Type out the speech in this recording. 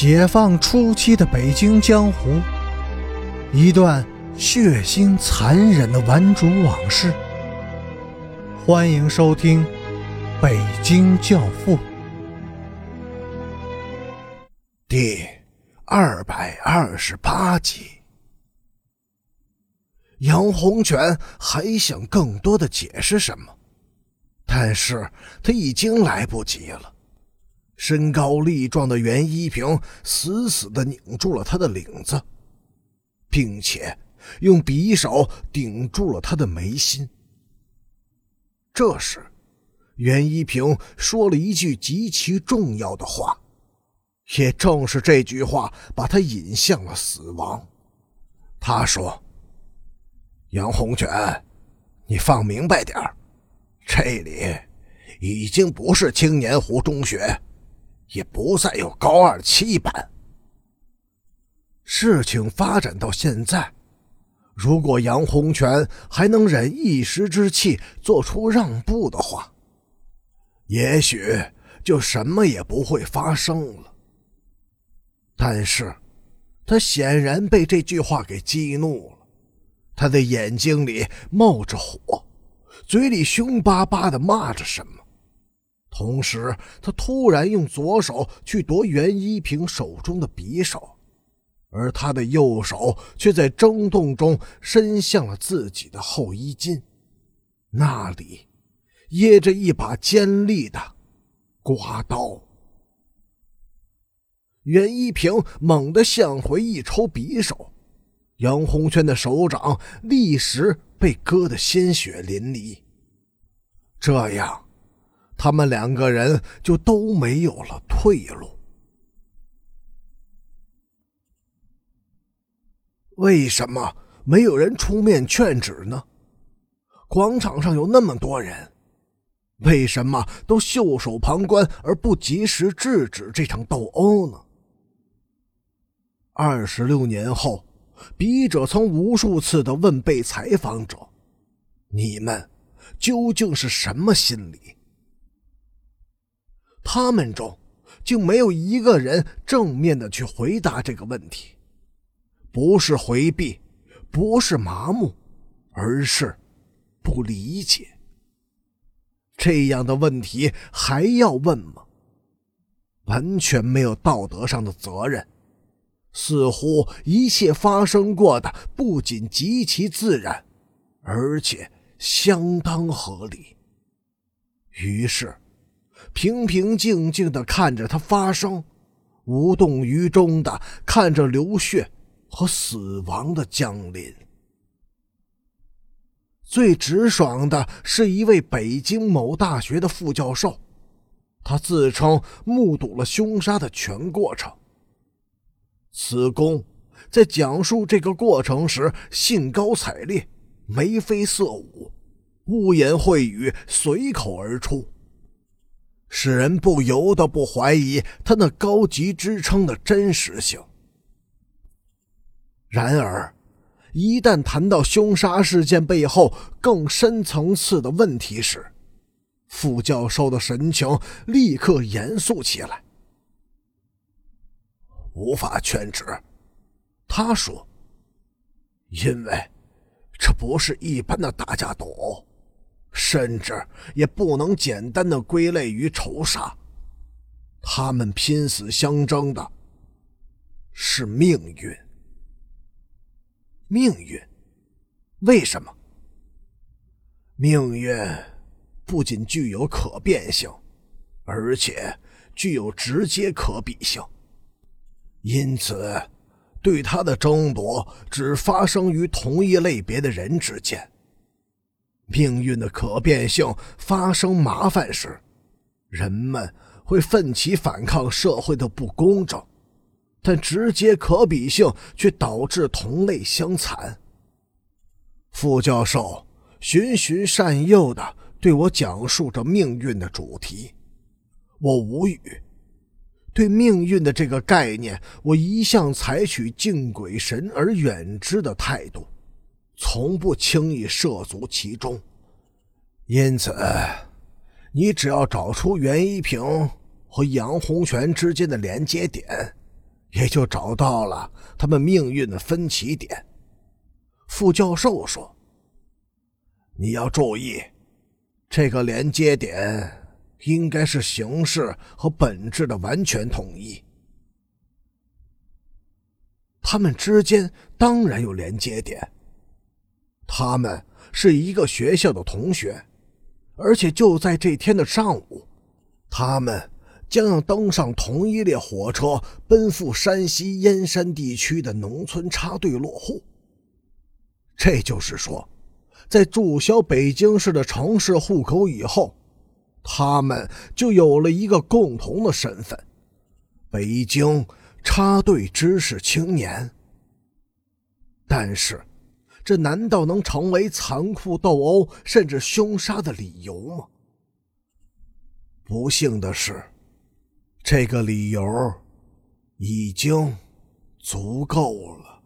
解放初期的北京江湖，一段血腥残忍的顽主往事。欢迎收听《北京教父》第二百二十八集。杨洪全还想更多的解释什么，但是他已经来不及了。身高力壮的袁一平死死的拧住了他的领子，并且用匕首顶住了他的眉心。这时，袁一平说了一句极其重要的话，也正是这句话把他引向了死亡。他说：“杨洪全，你放明白点这里已经不是青年湖中学。”也不再有高二七班。事情发展到现在，如果杨洪全还能忍一时之气做出让步的话，也许就什么也不会发生了。但是，他显然被这句话给激怒了，他的眼睛里冒着火，嘴里凶巴巴的骂着什么。同时，他突然用左手去夺袁一平手中的匕首，而他的右手却在争动中伸向了自己的后衣襟，那里掖着一把尖利的刮刀。袁一平猛地向回一抽匕首，杨洪轩的手掌立时被割得鲜血淋漓。这样。他们两个人就都没有了退路。为什么没有人出面劝止呢？广场上有那么多人，为什么都袖手旁观而不及时制止这场斗殴呢？二十六年后，笔者曾无数次的问被采访者：“你们究竟是什么心理？”他们中竟没有一个人正面的去回答这个问题，不是回避，不是麻木，而是不理解。这样的问题还要问吗？完全没有道德上的责任，似乎一切发生过的不仅极其自然，而且相当合理。于是。平平静静的看着他发生，无动于衷的看着流血和死亡的降临。最直爽的是一位北京某大学的副教授，他自称目睹了凶杀的全过程。此公在讲述这个过程时，兴高采烈，眉飞色舞，污言秽语随口而出。使人不由得不怀疑他那高级职称的真实性。然而，一旦谈到凶杀事件背后更深层次的问题时，副教授的神情立刻严肃起来。无法劝止，他说：“因为这不是一般的打架斗殴。”甚至也不能简单的归类于仇杀，他们拼死相争的是命运。命运，为什么？命运不仅具有可变性，而且具有直接可比性，因此，对他的争夺只发生于同一类别的人之间。命运的可变性发生麻烦时，人们会奋起反抗社会的不公正，但直接可比性却导致同类相残。副教授循循善诱的对我讲述着命运的主题，我无语。对命运的这个概念，我一向采取敬鬼神而远之的态度。从不轻易涉足其中，因此，你只要找出袁一平和杨洪全之间的连接点，也就找到了他们命运的分歧点。副教授说：“你要注意，这个连接点应该是形式和本质的完全统一。他们之间当然有连接点。他们是一个学校的同学，而且就在这天的上午，他们。”将要登上同一列火车，奔赴山西燕山地区的农村插队落户。这就是说，在注销北京市的城市户口以后，他们就有了一个共同的身份——北京插队知识青年。但是，这难道能成为残酷斗殴甚至凶杀的理由吗？不幸的是。这个理由已经足够了。